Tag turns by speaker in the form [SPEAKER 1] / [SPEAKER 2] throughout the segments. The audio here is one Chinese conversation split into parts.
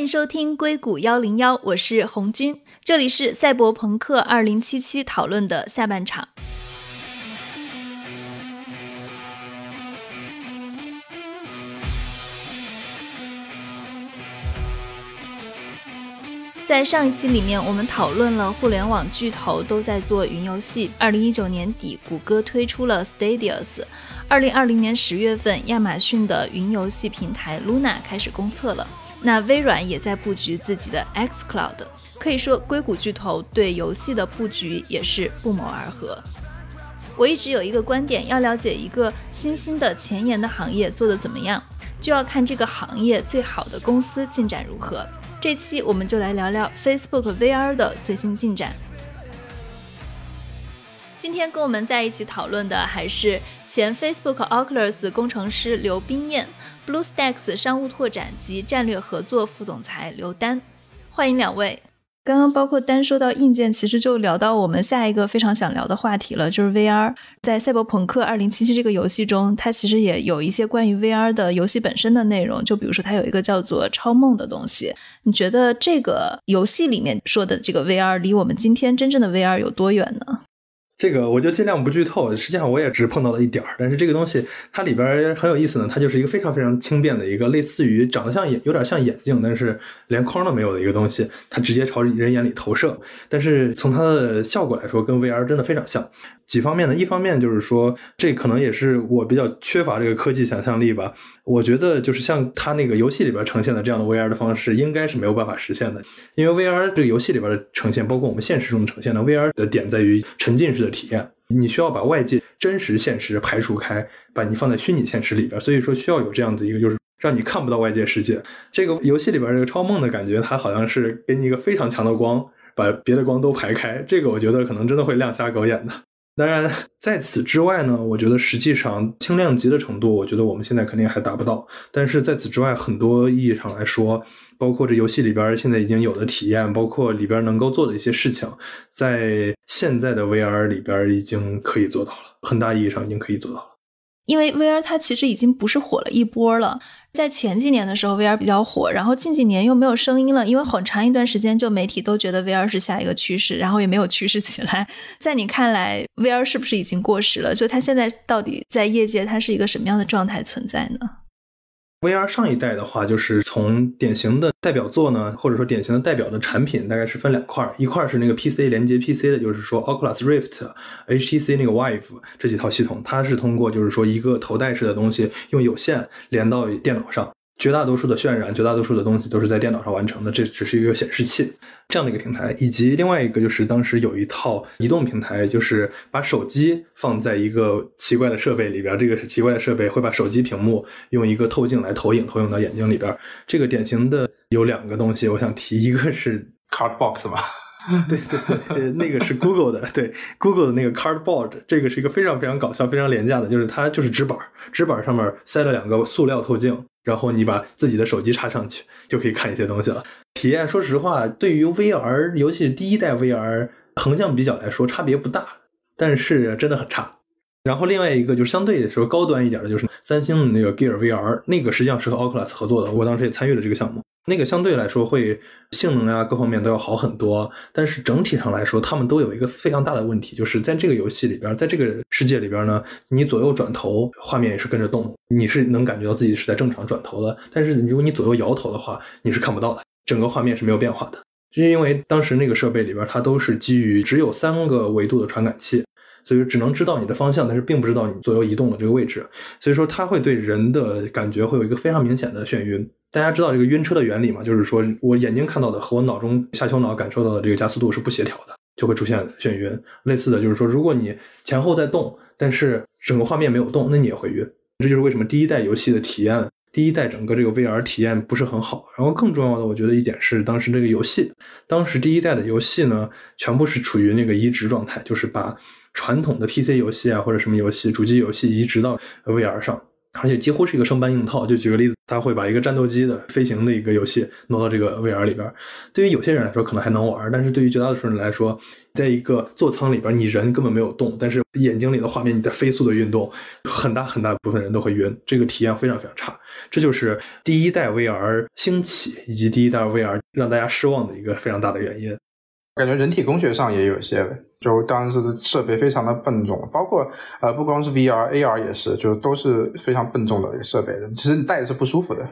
[SPEAKER 1] 欢迎收听硅谷幺零幺，我是红军，这里是赛博朋克二零七七讨论的下半场。在上一期里面，我们讨论了互联网巨头都在做云游戏。二零一九年底，谷歌推出了 Stadia's。二零二零年十月份，亚马逊的云游戏平台 Luna 开始公测了。那微软也在布局自己的 X Cloud。可以说，硅谷巨头对游戏的布局也是不谋而合。我一直有一个观点，要了解一个新兴的前沿的行业做得怎么样，就要看这个行业最好的公司进展如何。这期我们就来聊聊 Facebook VR 的最新进展。今天跟我们在一起讨论的还是前 Facebook Oculus 工程师刘冰燕，BlueStacks 商务拓展及战略合作副总裁刘丹，欢迎两位。刚刚包括单说到硬件，其实就聊到我们下一个非常想聊的话题了，就是 VR。在《赛博朋克2077》这个游戏中，它其实也有一些关于 VR 的游戏本身的内容。就比如说，它有一个叫做“超梦”的东西。你觉得这个游戏里面说的这个 VR 离我们今天真正的 VR 有多远呢？
[SPEAKER 2] 这个我就尽量不剧透。实际上我也只碰到了一点儿，但是这个东西它里边很有意思呢。它就是一个非常非常轻便的一个，类似于长得像眼，有点像眼镜，但是连框都没有的一个东西。它直接朝人眼里投射，但是从它的效果来说，跟 VR 真的非常像。几方面呢？一方面就是说，这可能也是我比较缺乏这个科技想象力吧。我觉得就是像它那个游戏里边呈现的这样的 VR 的方式，应该是没有办法实现的。因为 VR 这个游戏里边的呈现，包括我们现实中的呈现呢，VR 的点在于沉浸式的体验，你需要把外界真实现实排除开，把你放在虚拟现实里边。所以说需要有这样子一个，就是让你看不到外界世界。这个游戏里边这个超梦的感觉，它好像是给你一个非常强的光，把别的光都排开。这个我觉得可能真的会亮瞎狗眼的。当然，在此之外呢，我觉得实际上轻量级的程度，我觉得我们现在肯定还达不到。但是在此之外，很多意义上来说，包括这游戏里边现在已经有的体验，包括里边能够做的一些事情，在现在的 VR 里边已经可以做到了，很大意义上已经可以做到了。
[SPEAKER 1] 因为 VR 它其实已经不是火了一波了。在前几年的时候，VR 比较火，然后近几年又没有声音了，因为很长一段时间就媒体都觉得 VR 是下一个趋势，然后也没有趋势起来。在你看来，VR 是不是已经过时了？就它现在到底在业界它是一个什么样的状态存在呢
[SPEAKER 2] ？VR 上一代的话，就是从典型的代表作呢，或者说典型的代表的产品，大概是分两块一块是那个 PC 连接 PC 的，就是说 Oculus Rift、HTC 那个 Wife 这几套系统，它是通过就是说一个头戴式的东西，用有线连到电脑上。绝大多数的渲染，绝大多数的东西都是在电脑上完成的，这只是一个显示器这样的一个平台。以及另外一个就是当时有一套移动平台，就是把手机放在一个奇怪的设备里边，这个是奇怪的设备会把手机屏幕用一个透镜来投影，投影到眼睛里边。这个典型的有两个东西，我想提，一个是
[SPEAKER 3] Cardbox 吧。
[SPEAKER 2] 对对对，那个是 Google 的，对 Google 的那个 Cardboard，这个是一个非常非常搞笑、非常廉价的，就是它就是纸板，纸板上面塞了两个塑料透镜，然后你把自己的手机插上去，就可以看一些东西了。体验，说实话，对于 VR，尤其是第一代 VR，横向比较来说差别不大，但是真的很差。然后另外一个就是相对来说高端一点的，就是三星的那个 Gear VR，那个实际上是和 Oculus 合作的，我当时也参与了这个项目。那个相对来说会性能啊各方面都要好很多，但是整体上来说，他们都有一个非常大的问题，就是在这个游戏里边，在这个世界里边呢，你左右转头，画面也是跟着动，你是能感觉到自己是在正常转头的。但是如果你左右摇头的话，你是看不到的，整个画面是没有变化的。是因为当时那个设备里边，它都是基于只有三个维度的传感器。所以只能知道你的方向，但是并不知道你左右移动的这个位置。所以说它会对人的感觉会有一个非常明显的眩晕。大家知道这个晕车的原理吗？就是说我眼睛看到的和我脑中下丘脑感受到的这个加速度是不协调的，就会出现眩晕。类似的就是说，如果你前后在动，但是整个画面没有动，那你也会晕。这就是为什么第一代游戏的体验，第一代整个这个 VR 体验不是很好。然后更重要的，我觉得一点是当时这个游戏，当时第一代的游戏呢，全部是处于那个移植状态，就是把。传统的 PC 游戏啊，或者什么游戏、主机游戏移植到 VR 上，而且几乎是一个生搬硬套。就举个例子，他会把一个战斗机的飞行的一个游戏挪到这个 VR 里边。对于有些人来说可能还能玩，但是对于绝大多数人来说，在一个座舱里边，你人根本没有动，但是眼睛里的画面你在飞速的运动，很大很大部分人都会晕，这个体验非常非常差。这就是第一代 VR 兴起以及第一代 VR 让大家失望的一个非常大的原因。
[SPEAKER 3] 感觉人体工学上也有一些，就当时的设备非常的笨重，包括呃不光是 VR，AR 也是，就都是非常笨重的一个设备。其实你戴着是不舒服的。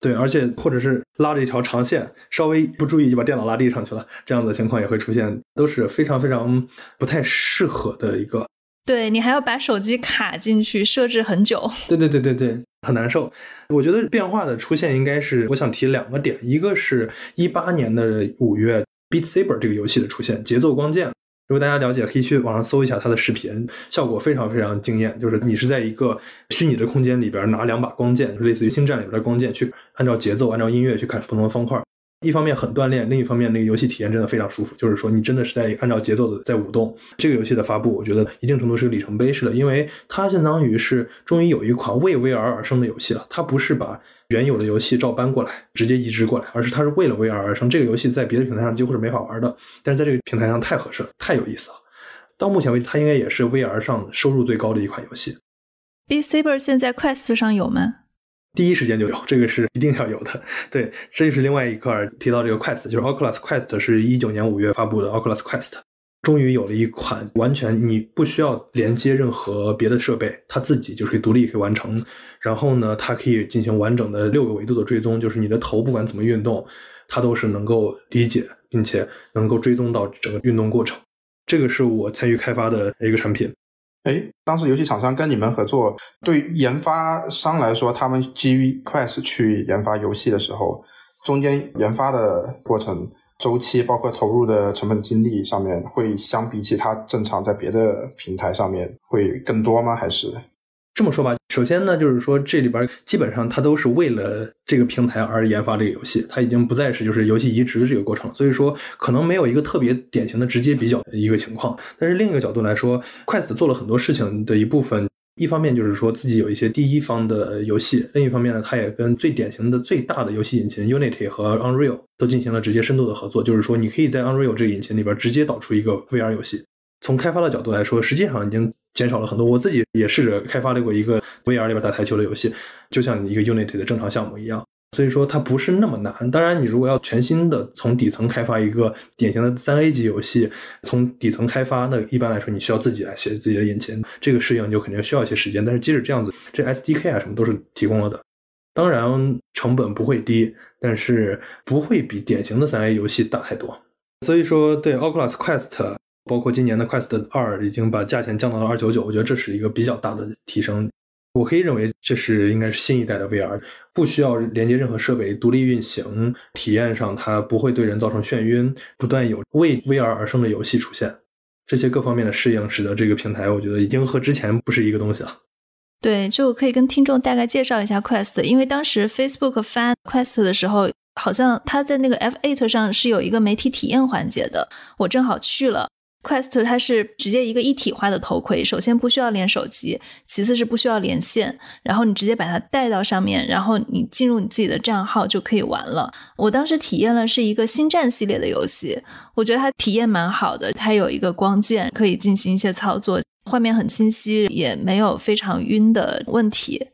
[SPEAKER 2] 对，而且或者是拉着一条长线，稍微不注意就把电脑拉地上去了，这样的情况也会出现，都是非常非常不太适合的一个。
[SPEAKER 1] 对你还要把手机卡进去，设置很久。
[SPEAKER 2] 对对对对对，很难受。我觉得变化的出现应该是，我想提两个点，一个是一八年的五月。Beat Saber 这个游戏的出现，节奏光剑。如果大家了解，可以去网上搜一下它的视频，效果非常非常惊艳。就是你是在一个虚拟的空间里边拿两把光剑，就类似于星战里边的光剑，去按照节奏、按照音乐去砍不同的方块。一方面很锻炼，另一方面那个游戏体验真的非常舒服。就是说，你真的是在按照节奏的在舞动。这个游戏的发布，我觉得一定程度是个里程碑式的，因为它相当于是终于有一款为 VR 而生的游戏了。它不是把原有的游戏照搬过来，直接移植过来，而是它是为了 VR 而生。这个游戏在别的平台上几乎是没法玩的，但是在这个平台上太合适了，太有意思了。到目前为止，它应该也是 VR 上收入最高的一款游戏。
[SPEAKER 1] B Saber 现在 Quest 上有吗？
[SPEAKER 2] 第一时间就有，这个是 一定要有的。对，这就是另外一块提到这个 Quest，就是 Oculus Quest 是一九年五月发布的 Oculus Quest。终于有了一款完全你不需要连接任何别的设备，它自己就可以独立可以完成。然后呢，它可以进行完整的六个维度的追踪，就是你的头不管怎么运动，它都是能够理解，并且能够追踪到整个运动过程。这个是我参与开发的一个产品。
[SPEAKER 3] 哎，当时游戏厂商跟你们合作，对研发商来说，他们基于 Quest 去研发游戏的时候，中间研发的过程。周期包括投入的成本精力上面，会相比其他正常在别的平台上面会更多吗？还是
[SPEAKER 2] 这么说吧？首先呢，就是说这里边基本上它都是为了这个平台而研发这个游戏，它已经不再是就是游戏移植的这个过程，所以说可能没有一个特别典型的直接比较的一个情况。但是另一个角度来说，Quest 做了很多事情的一部分。一方面就是说自己有一些第一方的游戏，另一方面呢，它也跟最典型的、最大的游戏引擎 Unity 和 Unreal 都进行了直接深度的合作。就是说，你可以在 Unreal 这个引擎里边直接导出一个 VR 游戏。从开发的角度来说，实际上已经减少了很多。我自己也试着开发了过一个 VR 里边打台球的游戏，就像一个 Unity 的正常项目一样。所以说它不是那么难。当然，你如果要全新的从底层开发一个典型的三 A 级游戏，从底层开发，那一般来说你需要自己来写自己的引擎，这个适应就肯定需要一些时间。但是即使这样子，这 SDK 啊什么都是提供了的。当然成本不会低，但是不会比典型的三 A 游戏大太多。所以说，对 Oculus Quest，包括今年的 Quest 二，已经把价钱降到了二九九，我觉得这是一个比较大的提升。我可以认为这是应该是新一代的 VR，不需要连接任何设备，独立运行，体验上它不会对人造成眩晕，不断有为 VR 而生的游戏出现，这些各方面的适应，使得这个平台我觉得已经和之前不是一个东西了。
[SPEAKER 1] 对，就可以跟听众大概介绍一下 Quest，因为当时 Facebook 发 Quest 的时候，好像它在那个 F8 上是有一个媒体体验环节的，我正好去了。Quest 它是直接一个一体化的头盔，首先不需要连手机，其次是不需要连线，然后你直接把它带到上面，然后你进入你自己的账号就可以玩了。我当时体验了是一个星战系列的游戏，我觉得它体验蛮好的，它有一个光剑可以进行一些操作，画面很清晰，也没有非常晕的问题。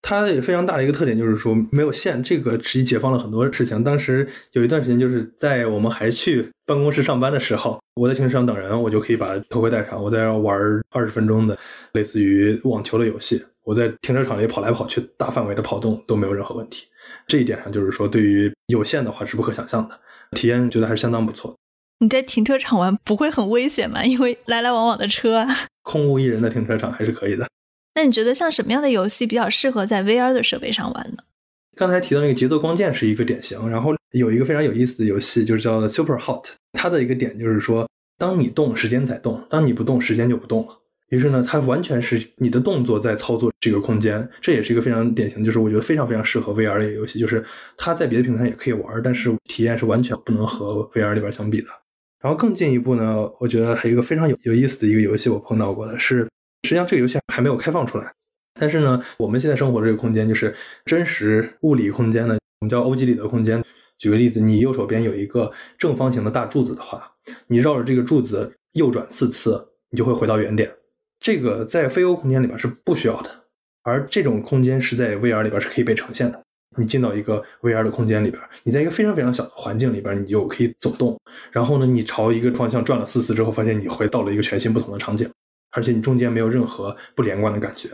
[SPEAKER 2] 它也非常大的一个特点就是说没有线，这个实际解放了很多事情。当时有一段时间就是在我们还去办公室上班的时候，我在停车场等人，我就可以把头盔戴上，我在那玩二十分钟的类似于网球的游戏。我在停车场里跑来跑去，大范围的跑动都没有任何问题。这一点上就是说，对于有线的话是不可想象的体验，觉得还是相当不错。
[SPEAKER 1] 你在停车场玩不会很危险吗？因为来来往往的车啊。
[SPEAKER 2] 空无一人的停车场还是可以的。
[SPEAKER 1] 那你觉得像什么样的游戏比较适合在 VR 的设备上玩呢？
[SPEAKER 2] 刚才提到那个节奏光剑是一个典型，然后有一个非常有意思的游戏，就是叫 Super Hot。它的一个点就是说，当你动，时间在动；当你不动，时间就不动了。于是呢，它完全是你的动作在操作这个空间。这也是一个非常典型，就是我觉得非常非常适合 VR 的一个游戏。就是它在别的平台也可以玩，但是体验是完全不能和 VR 里边相比的。然后更进一步呢，我觉得还有一个非常有有意思的一个游戏，我碰到过的是。实际上，这个游戏还没有开放出来。但是呢，我们现在生活的这个空间就是真实物理空间呢，我们叫欧几里得空间。举个例子，你右手边有一个正方形的大柱子的话，你绕着这个柱子右转四次，你就会回到原点。这个在非欧空间里边是不需要的，而这种空间是在 VR 里边是可以被呈现的。你进到一个 VR 的空间里边，你在一个非常非常小的环境里边，你就可以走动。然后呢，你朝一个方向转了四次之后，发现你回到了一个全新不同的场景，而且你中间没有任何不连贯的感觉。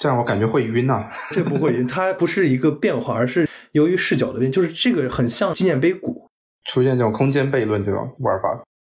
[SPEAKER 3] 这样我感觉会晕呐。
[SPEAKER 2] 这不会晕，它不是一个变化，而是由于视角的变，就是这个很像纪念碑谷
[SPEAKER 3] 出现这种空间悖论这种玩法。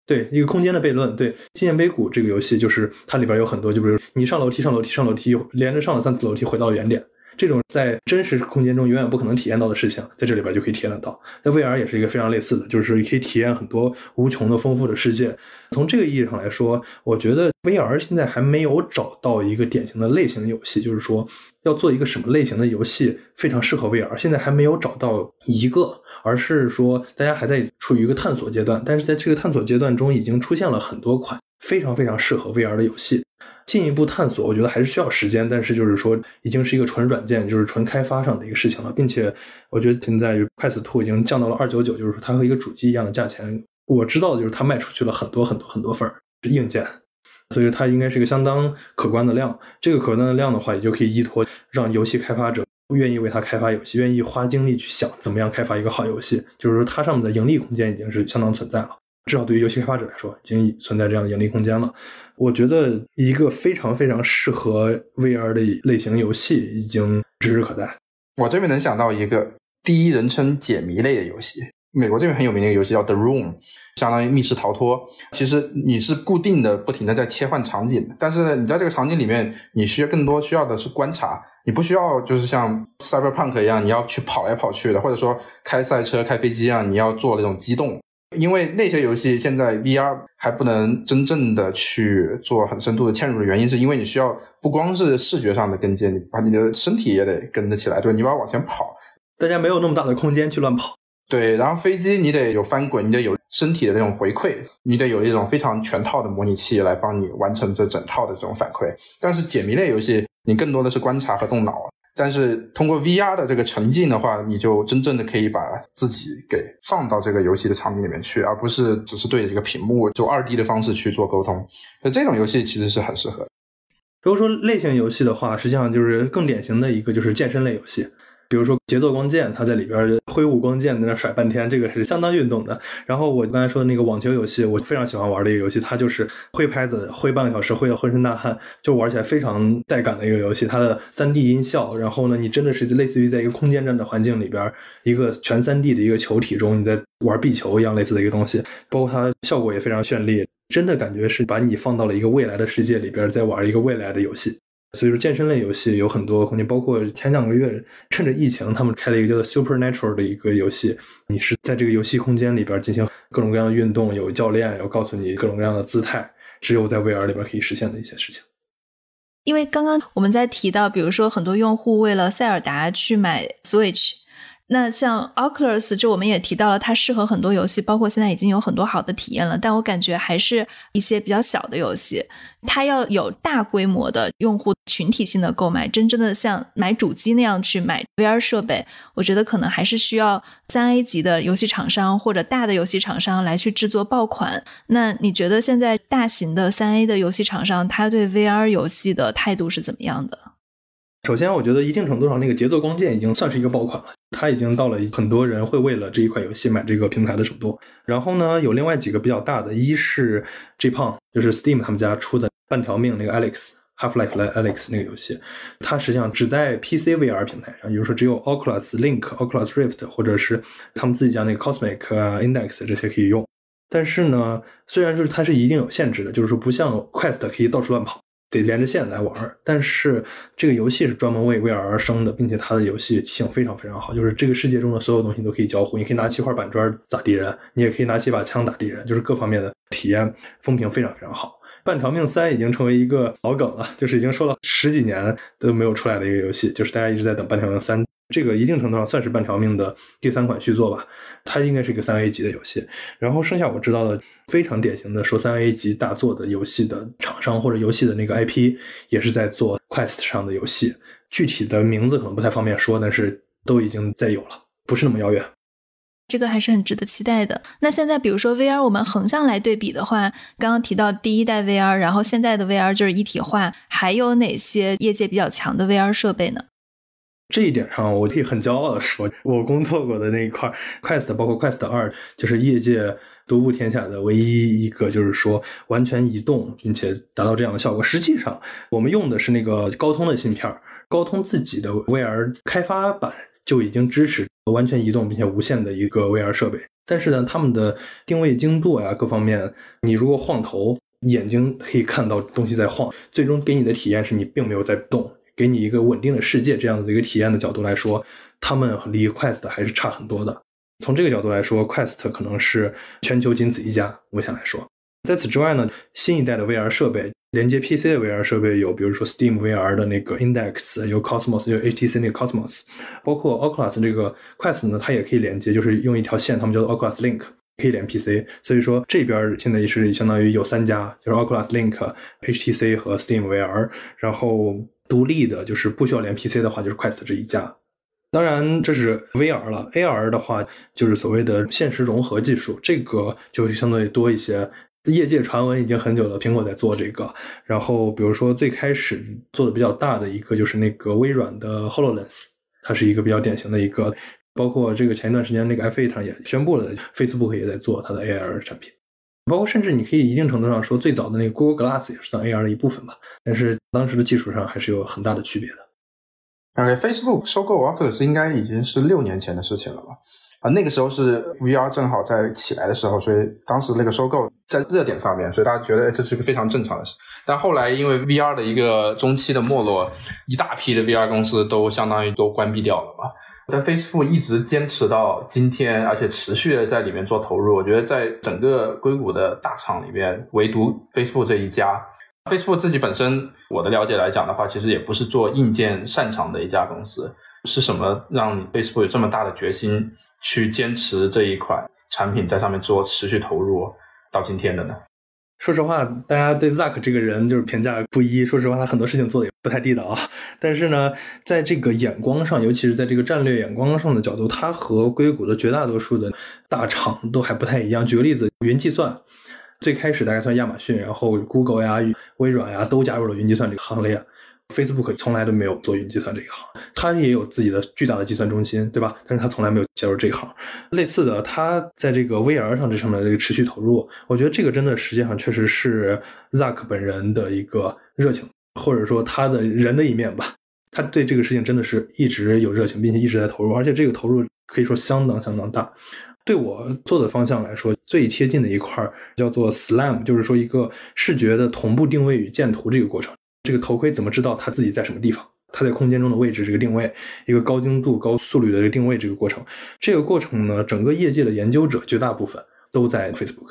[SPEAKER 2] 对，一个空间的悖论。对，纪念碑谷这个游戏就是它里边有很多，就比如你上楼梯、上楼梯、上楼梯，连着上了三次楼梯，回到原点。这种在真实空间中永远不可能体验到的事情，在这里边就可以体验得到。在 VR 也是一个非常类似的，就是可以体验很多无穷的丰富的世界。从这个意义上来说，我觉得 VR 现在还没有找到一个典型的类型的游戏，就是说要做一个什么类型的游戏非常适合 VR，现在还没有找到一个，而是说大家还在处于一个探索阶段。但是在这个探索阶段中，已经出现了很多款非常非常适合 VR 的游戏。进一步探索，我觉得还是需要时间，但是就是说，已经是一个纯软件，就是纯开发上的一个事情了，并且我觉得现在快死兔已经降到了二九九，就是说它和一个主机一样的价钱。我知道的就是它卖出去了很多很多很多份硬件，所以它应该是一个相当可观的量。这个可观的量的话，也就可以依托让游戏开发者愿意为它开发游戏，愿意花精力去想怎么样开发一个好游戏，就是说它上面的盈利空间已经是相当存在了。至少对于游戏开发者来说，已经存在这样的盈利空间了。我觉得一个非常非常适合 VR 的类型游戏已经指日可待。
[SPEAKER 3] 我这边能想到一个第一人称解谜类的游戏，美国这边很有名的一个游戏叫 The Room，相当于密室逃脱。其实你是固定的、不停的在切换场景，但是你在这个场景里面，你需要更多需要的是观察，你不需要就是像 Cyberpunk 一样，你要去跑来跑去的，或者说开赛车、开飞机一样，你要做那种机动。因为那些游戏现在 VR 还不能真正的去做很深度的嵌入的原因，是因为你需要不光是视觉上的跟进，你把你的身体也得跟得起来，对你要往前跑，
[SPEAKER 2] 大家没有那么大的空间去乱跑。
[SPEAKER 3] 对，然后飞机你得有翻滚，你得有身体的那种回馈，你得有一种非常全套的模拟器来帮你完成这整套的这种反馈。但是解谜类游戏，你更多的是观察和动脑。但是通过 VR 的这个沉浸的话，你就真正的可以把自己给放到这个游戏的场景里面去，而不是只是对着这个屏幕就二 D 的方式去做沟通。那这种游戏其实是很适合。
[SPEAKER 2] 如果说类型游戏的话，实际上就是更典型的一个就是健身类游戏。比如说节奏光剑，它在里边挥舞光剑在那甩半天，这个是相当运动的。然后我刚才说的那个网球游戏，我非常喜欢玩的一个游戏，它就是挥拍子挥半个小时，挥得浑身大汗，就玩起来非常带感的一个游戏。它的三 D 音效，然后呢，你真的是类似于在一个空间站的环境里边，一个全三 D 的一个球体中，你在玩壁球一样类似的一个东西。包括它效果也非常绚丽，真的感觉是把你放到了一个未来的世界里边，在玩一个未来的游戏。所以说，健身类游戏有很多空间，包括前两个月趁着疫情，他们开了一个叫做 Supernatural 的一个游戏。你是在这个游戏空间里边进行各种各样的运动，有教练有告诉你各种各样的姿态，只有在 VR 里边可以实现的一些事情。
[SPEAKER 1] 因为刚刚我们在提到，比如说很多用户为了塞尔达去买 Switch。那像 Oculus，就我们也提到了，它适合很多游戏，包括现在已经有很多好的体验了。但我感觉还是一些比较小的游戏，它要有大规模的用户群体性的购买，真正的像买主机那样去买 VR 设备，我觉得可能还是需要三 A 级的游戏厂商或者大的游戏厂商来去制作爆款。那你觉得现在大型的三 A 的游戏厂商，他对 VR 游戏的态度是怎么样的？
[SPEAKER 2] 首先，我觉得一定程度上，那个节奏光剑已经算是一个爆款了。它已经到了很多人会为了这一款游戏买这个平台的程度。然后呢，有另外几个比较大的，一是 G 胖，就是 Steam 他们家出的半条命那个 Alex Half Life 来 Alex 那个游戏，它实际上只在 PC VR 平台上，比如说只有 Oculus Link、Oculus Rift 或者是他们自己家那个 Cosmic 啊、Index 这些可以用。但是呢，虽然就是它是一定有限制的，就是说不像 Quest 可以到处乱跑。得连着线来玩，但是这个游戏是专门为 VR 而生的，并且它的游戏性非常非常好，就是这个世界中的所有东西都可以交互，你可以拿起块板砖砸敌人，你也可以拿起把枪打敌人，就是各方面的体验风评非常非常好。半条命三已经成为一个老梗了，就是已经说了十几年都没有出来的一个游戏，就是大家一直在等半条命三这个一定程度上算是半条命的第三款续作吧，它应该是一个三 A 级的游戏。然后剩下我知道的非常典型的说三 A 级大作的游戏的厂商或者游戏的那个 IP 也是在做 Quest 上的游戏，具体的名字可能不太方便说，但是都已经在有了，不是那么遥远。
[SPEAKER 1] 这个还是很值得期待的。那现在比如说 VR，我们横向来对比的话，刚刚提到第一代 VR，然后现在的 VR 就是一体化，还有哪些业界比较强的 VR 设备呢？
[SPEAKER 2] 这一点上，我可以很骄傲的说，我工作过的那一块 Quest，包括 Quest 二，就是业界独步天下的唯一一个，就是说完全移动并且达到这样的效果。实际上，我们用的是那个高通的芯片，高通自己的 VR 开发版就已经支持完全移动并且无线的一个 VR 设备。但是呢，他们的定位精度呀，各方面，你如果晃头，眼睛可以看到东西在晃，最终给你的体验是你并没有在动。给你一个稳定的世界这样子一个体验的角度来说，他们离 Quest 还是差很多的。从这个角度来说，Quest 可能是全球仅此一家。目前来说，在此之外呢，新一代的 VR 设备连接 PC 的 VR 设备有，比如说 Steam VR 的那个 Index，有 Cosmos，有 HTC 那个 Cosmos，包括 Oculus 这个 Quest 呢，它也可以连接，就是用一条线，他们叫做 Oculus Link，可以连 PC。所以说这边现在也是相当于有三家，就是 Oculus Link、HTC 和 Steam VR，然后。独立的，就是不需要连 PC 的话，就是 Quest 这一家。当然，这是 VR 了。AR 的话，就是所谓的现实融合技术，这个就相对多一些。业界传闻已经很久了，苹果在做这个。然后，比如说最开始做的比较大的一个，就是那个微软的 Hololens，它是一个比较典型的一个。包括这个前一段时间那个 F8 上也宣布了，Facebook 也在做它的 AR 产品。包括甚至你可以一定程度上说，最早的那个 Google Glass 也是算 AR 的一部分吧，但是当时的技术上还是有很大的区别的。
[SPEAKER 3] OK，Facebook 收购 Oculus 应该已经是六年前的事情了吧？啊，那个时候是 VR 正好在起来的时候，所以当时那个收购在热点上面，所以大家觉得这是个非常正常的事。但后来因为 VR 的一个中期的没落，一大批的 VR 公司都相当于都关闭掉了嘛。但 Facebook 一直坚持到今天，而且持续的在里面做投入。我觉得在整个硅谷的大厂里面，唯独 Facebook 这一家。Facebook 自己本身，我的了解来讲的话，其实也不是做硬件擅长的一家公司。是什么让 Facebook 有这么大的决心去坚持这一款产品在上面做持续投入到今天的呢？
[SPEAKER 2] 说实话，大家对 Zack 这个人就是评价不一。说实话，他很多事情做的也不太地道啊。但是呢，在这个眼光上，尤其是在这个战略眼光上的角度，他和硅谷的绝大多数的大厂都还不太一样。举个例子，云计算，最开始大概算亚马逊，然后 Google 呀、微软呀都加入了云计算这个行列。Facebook 从来都没有做云计算这一行，它也有自己的巨大的计算中心，对吧？但是它从来没有加入这一行。类似的，它在这个 VR 上这上面的这个持续投入，我觉得这个真的实际上确实是 Zack 本人的一个热情，或者说他的人的一面吧。他对这个事情真的是一直有热情，并且一直在投入，而且这个投入可以说相当相当大。对我做的方向来说，最贴近的一块叫做 SLAM，就是说一个视觉的同步定位与建图这个过程。这个头盔怎么知道它自己在什么地方？它在空间中的位置，这个定位，一个高精度、高速率的这个定位，这个过程，这个过程呢，整个业界的研究者绝大部分都在 Facebook。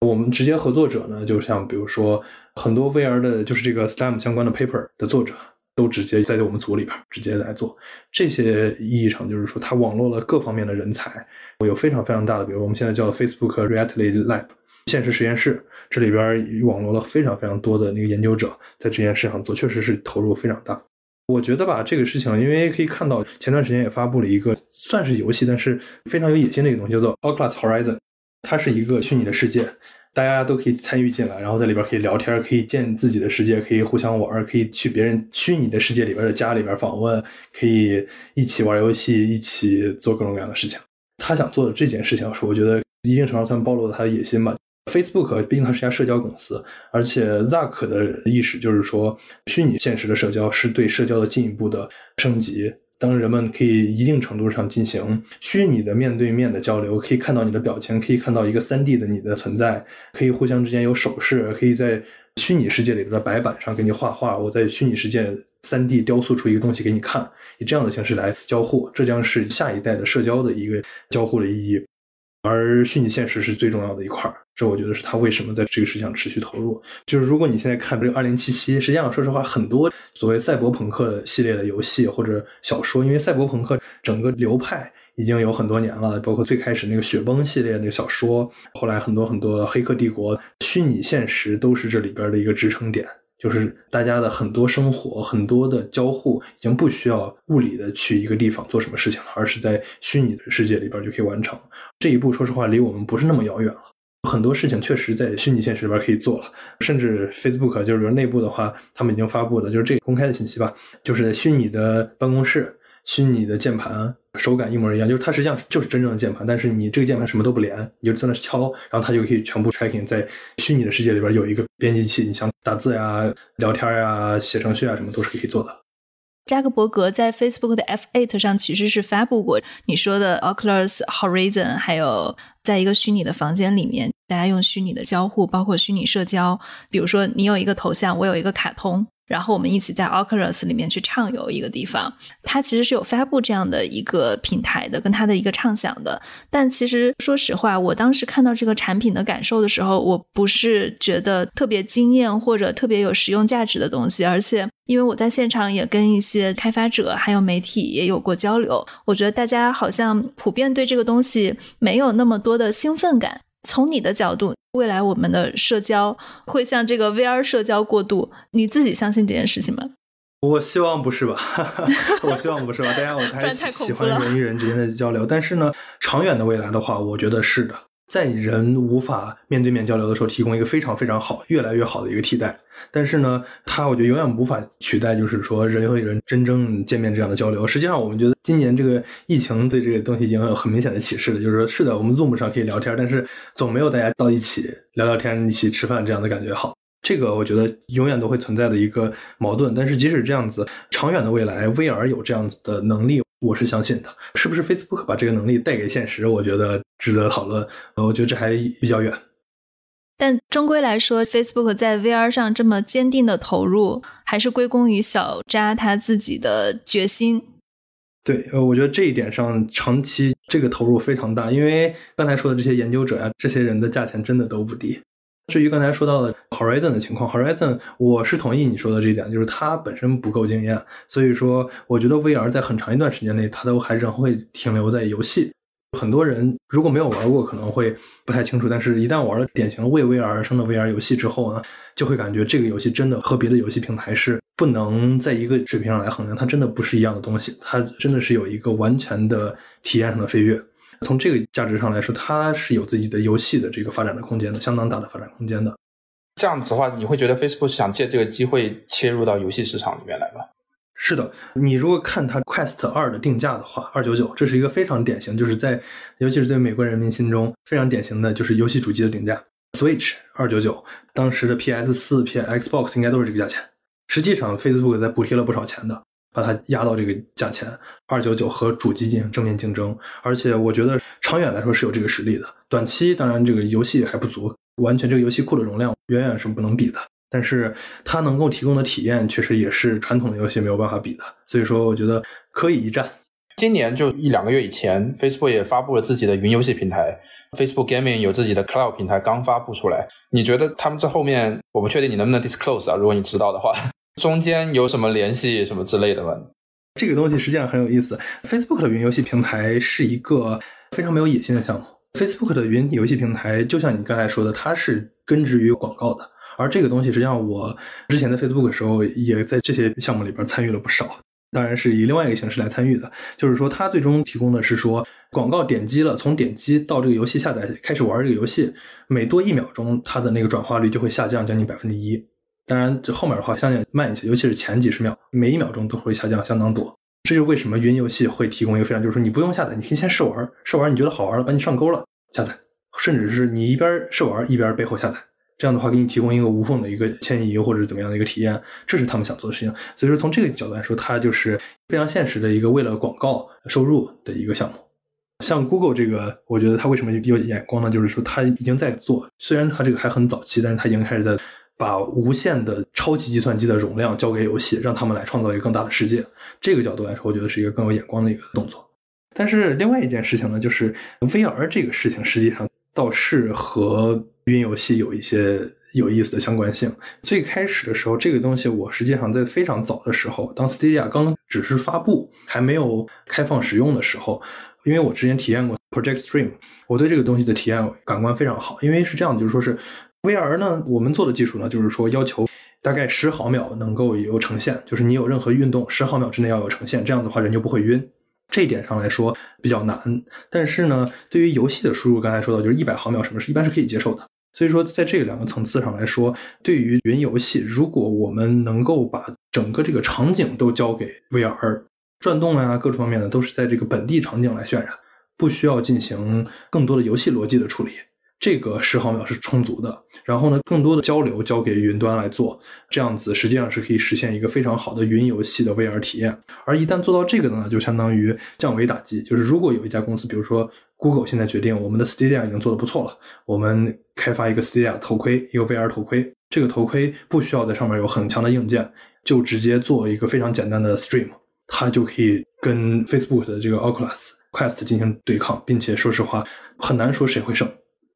[SPEAKER 2] 我们直接合作者呢，就像比如说很多 VR 的，就是这个 STEM 相关的 paper 的作者，都直接在我们组里边直接来做。这些意义上就是说，它网络了各方面的人才，有非常非常大的，比如我们现在叫 Facebook Reality Lab 现实实验室。这里边网络了非常非常多的那个研究者在这件事上做，确实是投入非常大。我觉得吧，这个事情，因为可以看到前段时间也发布了一个算是游戏，但是非常有野心的一个东西，叫做 Oculus Horizon。它是一个虚拟的世界，大家都可以参与进来，然后在里边可以聊天，可以建自己的世界，可以互相玩，可以去别人虚拟的世界里边的家里边访问，可以一起玩游戏，一起做各种各样的事情。他想做的这件事情，是我觉得一定程度上算暴露了他的野心吧。Facebook 毕竟它是家社交公司，而且 Zuck 的意识就是说，虚拟现实的社交是对社交的进一步的升级。当人们可以一定程度上进行虚拟的面对面的交流，可以看到你的表情，可以看到一个三 D 的你的存在，可以互相之间有手势，可以在虚拟世界里边的白板上给你画画，我在虚拟世界三 D 雕塑出一个东西给你看，以这样的形式来交互，这将是下一代的社交的一个交互的意义。而虚拟现实是最重要的一块儿。这我觉得是他为什么在这个事情上持续投入。就是如果你现在看这个二零七七，实际上说实话，很多所谓赛博朋克系列的游戏或者小说，因为赛博朋克整个流派已经有很多年了，包括最开始那个雪崩系列那个小说，后来很多很多黑客帝国，虚拟现实都是这里边的一个支撑点。就是大家的很多生活、很多的交互已经不需要物理的去一个地方做什么事情了，而是在虚拟的世界里边就可以完成。这一步说实话离我们不是那么遥远了。很多事情确实在虚拟现实里边可以做了，甚至 Facebook 就是内部的话，他们已经发布的就是这个公开的信息吧，就是在虚拟的办公室。虚拟的键盘手感一模一样，就是它实际上就是真正的键盘，但是你这个键盘什么都不连，你就在那敲，然后它就可以全部 tracking 在虚拟的世界里边有一个编辑器，你想打字呀、聊天呀、写程序啊，什么都是可以做的。
[SPEAKER 1] 扎克伯格在 Facebook 的 F8 上其实是发布过你说的 Oculus Horizon，还有在一个虚拟的房间里面，大家用虚拟的交互，包括虚拟社交，比如说你有一个头像，我有一个卡通。然后我们一起在 Oculus 里面去畅游一个地方，它其实是有发布这样的一个平台的，跟它的一个畅想的。但其实说实话，我当时看到这个产品的感受的时候，我不是觉得特别惊艳或者特别有实用价值的东西，而且因为我在现场也跟一些开发者还有媒体也有过交流，我觉得大家好像普遍对这个东西没有那么多的兴奋感。从你的角度，未来我们的社交会向这个 VR 社交过渡，你自己相信这件事情吗？
[SPEAKER 2] 我希望不是吧，我希望不是吧。大家我还是 喜欢人与人之间的交流，但是呢，长远的未来的话，我觉得是的。在人无法面对面交流的时候，提供一个非常非常好、越来越好的一个替代。但是呢，它我觉得永远无法取代，就是说人和人真正见面这样的交流。实际上，我们觉得今年这个疫情对这个东西已经有很明显的启示了，就是说，是的，我们 Zoom 上可以聊天，但是总没有大家到一起聊聊天、一起吃饭这样的感觉好。这个我觉得永远都会存在的一个矛盾。但是即使这样子，长远的未来，VR 有这样子的能力。我是相信的，是不是 Facebook 把这个能力带给现实？我觉得值得讨论。我觉得这还比较远。
[SPEAKER 1] 但终归来说，Facebook 在 VR 上这么坚定的投入，还是归功于小扎他自己的决心。
[SPEAKER 2] 对，呃，我觉得这一点上，长期这个投入非常大。因为刚才说的这些研究者呀，这些人的价钱真的都不低。至于刚才说到的 Horizon 的情况，Horizon 我是同意你说的这一点，就是它本身不够惊艳，所以说我觉得 VR 在很长一段时间内，它都还仍会停留在游戏。很多人如果没有玩过，可能会不太清楚，但是一旦玩了典型的为 VR 而生的 VR 游戏之后呢，就会感觉这个游戏真的和别的游戏平台是不能在一个水平上来衡量，它真的不是一样的东西，它真的是有一个完全的体验上的飞跃。从这个价值上来说，它是有自己的游戏的这个发展的空间的，相当大的发展空间的。
[SPEAKER 3] 这样子的话，你会觉得 Facebook 是想借这个机会切入到游戏市场里面来吗？
[SPEAKER 2] 是的，你如果看它 Quest 二的定价的话，二九九，这是一个非常典型，就是在尤其是在美国人民心中非常典型的就是游戏主机的定价。Switch 二九九，当时的 PS 四、P Xbox 应该都是这个价钱。实际上，Facebook 在补贴了不少钱的。把它压到这个价钱二九九和主机进行正面竞争，而且我觉得长远来说是有这个实力的。短期当然这个游戏还不足，完全这个游戏库的容量远远是不能比的。但是它能够提供的体验确实也是传统的游戏没有办法比的。所以说我觉得可以一战。
[SPEAKER 3] 今年就一两个月以前，Facebook 也发布了自己的云游戏平台，Facebook Gaming 有自己的 Cloud 平台刚发布出来。你觉得他们这后面我不确定你能不能 disclose 啊？如果你知道的话。中间有什么联系什么之类的吗？
[SPEAKER 2] 这个东西实际上很有意思。Facebook 的云游戏平台是一个非常没有野心的项目。Facebook 的云游戏平台就像你刚才说的，它是根植于广告的。而这个东西实际上，我之前在 Facebook 的时候也在这些项目里边参与了不少。当然是以另外一个形式来参与的，就是说它最终提供的是说广告点击了，从点击到这个游戏下载开始玩这个游戏，每多一秒钟，它的那个转化率就会下降将近百分之一。当然，这后面的话相对慢一些，尤其是前几十秒，每一秒钟都会下降相当多。这就是为什么云游戏会提供一个非常，就是说你不用下载，你可以先试玩，试玩你觉得好玩了，把你上钩了，下载，甚至是你一边试玩一边背后下载，这样的话给你提供一个无缝的一个迁移或者怎么样的一个体验，这是他们想做的事情。所以说从这个角度来说，它就是非常现实的一个为了广告收入的一个项目。像 Google 这个，我觉得它为什么有眼光呢？就是说它已经在做，虽然它这个还很早期，但是它已经开始在。把无限的超级计算机的容量交给游戏，让他们来创造一个更大的世界。这个角度来说，我觉得是一个更有眼光的一个动作。但是另外一件事情呢，就是 VR 这个事情实际上倒是和云游戏有一些有意思的相关性。最开始的时候，这个东西我实际上在非常早的时候，当 Stadia 刚只是发布，还没有开放使用的时候，因为我之前体验过 Project Stream，我对这个东西的体验感官非常好。因为是这样，就是说是 VR 呢，我们做的技术呢，就是说要求大概十毫秒能够有呈现，就是你有任何运动，十毫秒之内要有呈现，这样的话人就不会晕。这一点上来说比较难，但是呢，对于游戏的输入，刚才说到就是一百毫秒，什么是一般是可以接受的。所以说，在这两个层次上来说，对于云游戏，如果我们能够把整个这个场景都交给 VR，转动啊，各种方面的都是在这个本地场景来渲染，不需要进行更多的游戏逻辑的处理。这个十毫秒是充足的，然后呢，更多的交流交给云端来做，这样子实际上是可以实现一个非常好的云游戏的 VR 体验。而一旦做到这个呢，就相当于降维打击。就是如果有一家公司，比如说 Google 现在决定我们的 Stadia 已经做得不错了，我们开发一个 Stadia 头盔，一个 VR 头盔，这个头盔不需要在上面有很强的硬件，就直接做一个非常简单的 Stream，它就可以跟 Facebook 的这个 Oculus Quest 进行对抗，并且说实话，很难说谁会胜。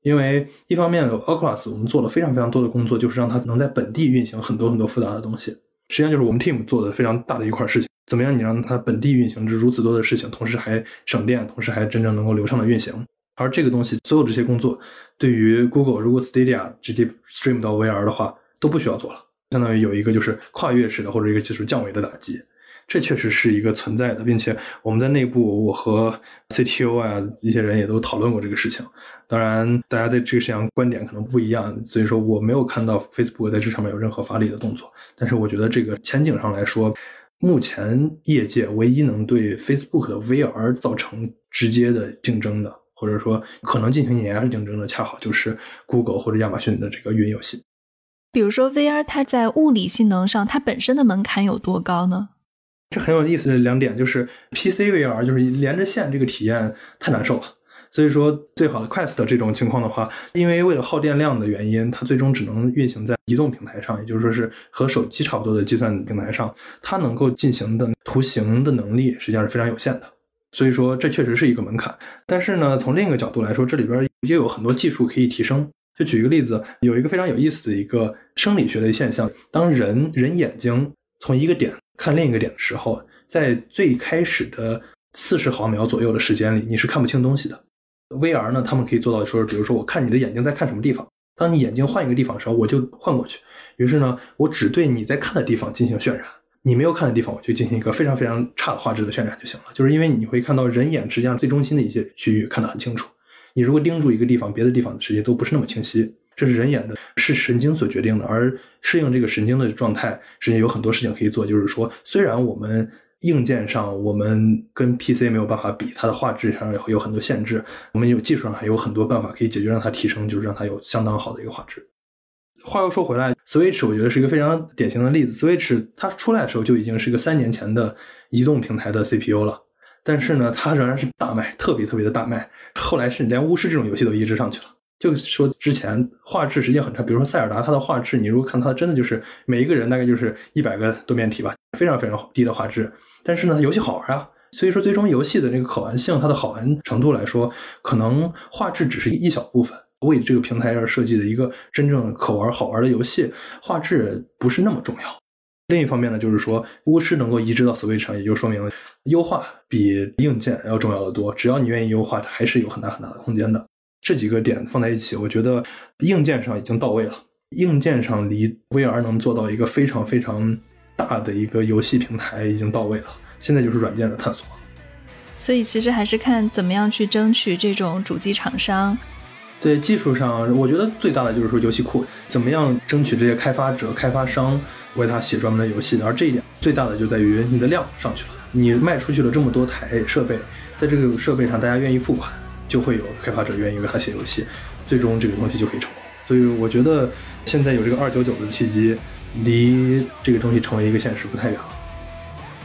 [SPEAKER 2] 因为一方面，Oculus 我们做了非常非常多的工作，就是让它能在本地运行很多很多复杂的东西。实际上就是我们 team 做的非常大的一块事情。怎么样，你让它本地运行这如此多的事情，同时还省电，同时还真正能够流畅的运行。而这个东西，所有这些工作，对于 Google 如果 Stadia 直接 stream 到 VR 的话，都不需要做了，相当于有一个就是跨越式的或者一个技术降维的打击。这确实是一个存在的，并且我们在内部，我和 CTO 啊一些人也都讨论过这个事情。当然，大家在这个事情上观点可能不一样，所以说我没有看到 Facebook 在这上面有任何发力的动作。但是我觉得这个前景上来说，目前业界唯一能对 Facebook 的 VR 造成直接的竞争的，或者说可能进行碾压竞争的，恰好就是 Google 或者亚马逊的这个云游戏。
[SPEAKER 1] 比如说 VR，它在物理性能上，它本身的门槛有多高呢？
[SPEAKER 2] 这很有意思的两点就是，PC VR 就是连着线这个体验太难受了，所以说最好的 Quest 这种情况的话，因为为了耗电量的原因，它最终只能运行在移动平台上，也就是说是和手机差不多的计算平台上，它能够进行的图形的能力实际上是非常有限的，所以说这确实是一个门槛。但是呢，从另一个角度来说，这里边也有很多技术可以提升。就举一个例子，有一个非常有意思的一个生理学的现象，当人人眼睛从一个点看另一个点的时候，在最开始的四十毫秒左右的时间里，你是看不清东西的。VR 呢，他们可以做到说，比如说我看你的眼睛在看什么地方，当你眼睛换一个地方的时候，我就换过去。于是呢，我只对你在看的地方进行渲染，你没有看的地方，我就进行一个非常非常差的画质的渲染就行了。就是因为你会看到人眼实际上最中心的一些区域看得很清楚，你如果盯住一个地方，别的地方实际都不是那么清晰。这是人眼的，是神经所决定的，而适应这个神经的状态，实际上有很多事情可以做。就是说，虽然我们硬件上我们跟 PC 没有办法比，它的画质上有有很多限制，我们有技术上还有很多办法可以解决，让它提升，就是让它有相当好的一个画质。话又说回来，Switch 我觉得是一个非常典型的例子。Switch 它出来的时候就已经是一个三年前的移动平台的 CPU 了，但是呢，它仍然是大卖，特别特别的大卖。后来是连巫师这种游戏都移植上去了。就说之前画质实际很差，比如说塞尔达，它的画质，你如果看它真的就是每一个人大概就是一百个多面体吧，非常非常低的画质。但是呢，游戏好玩啊，所以说最终游戏的这个可玩性，它的好玩程度来说，可能画质只是一小部分。为这个平台而设计的一个真正可玩好玩的游戏，画质不是那么重要。另一方面呢，就是说巫师能够移植到 Switch 上，也就说明优化比硬件要重要的多。只要你愿意优化，它还是有很大很大的空间的。这几个点放在一起，我觉得硬件上已经到位了。硬件上离 VR 能做到一个非常非常大的一个游戏平台已经到位了。现在就是软件的探索。
[SPEAKER 1] 所以其实还是看怎么样去争取这种主机厂商。
[SPEAKER 2] 对技术上，我觉得最大的就是说游戏库怎么样争取这些开发者、开发商为他写专门的游戏。而这一点最大的就在于你的量上去了，你卖出去了这么多台设备，在这个设备上大家愿意付款。就会有开发者愿意为他写游戏，最终这个东西就可以成功。所以我觉得现在有这个二九九的契机，离这个东西成为一个现实不太远了。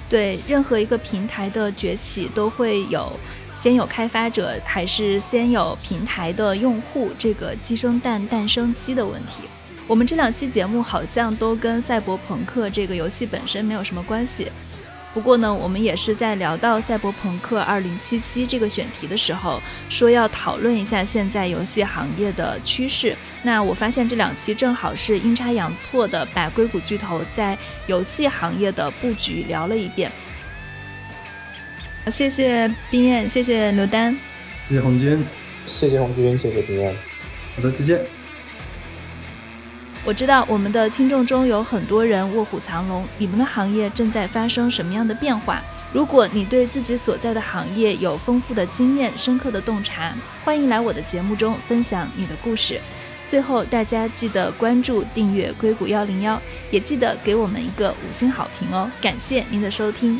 [SPEAKER 1] 对，任何一个平台的崛起都会有先有开发者还是先有平台的用户这个鸡生蛋蛋生鸡的问题。我们这两期节目好像都跟赛博朋克这个游戏本身没有什么关系。不过呢，我们也是在聊到《赛博朋克2077》这个选题的时候，说要讨论一下现在游戏行业的趋势。那我发现这两期正好是阴差阳错的把硅谷巨头在游戏行业的布局聊了一遍。谢谢冰燕，谢谢刘丹，
[SPEAKER 2] 谢谢红军，
[SPEAKER 3] 谢谢红军，谢谢冰燕。
[SPEAKER 2] 好的，再见。
[SPEAKER 1] 我知道我们的听众中有很多人卧虎藏龙，你们的行业正在发生什么样的变化？如果你对自己所在的行业有丰富的经验、深刻的洞察，欢迎来我的节目中分享你的故事。最后，大家记得关注、订阅硅谷幺零幺，也记得给我们一个五星好评哦！感谢您的收听。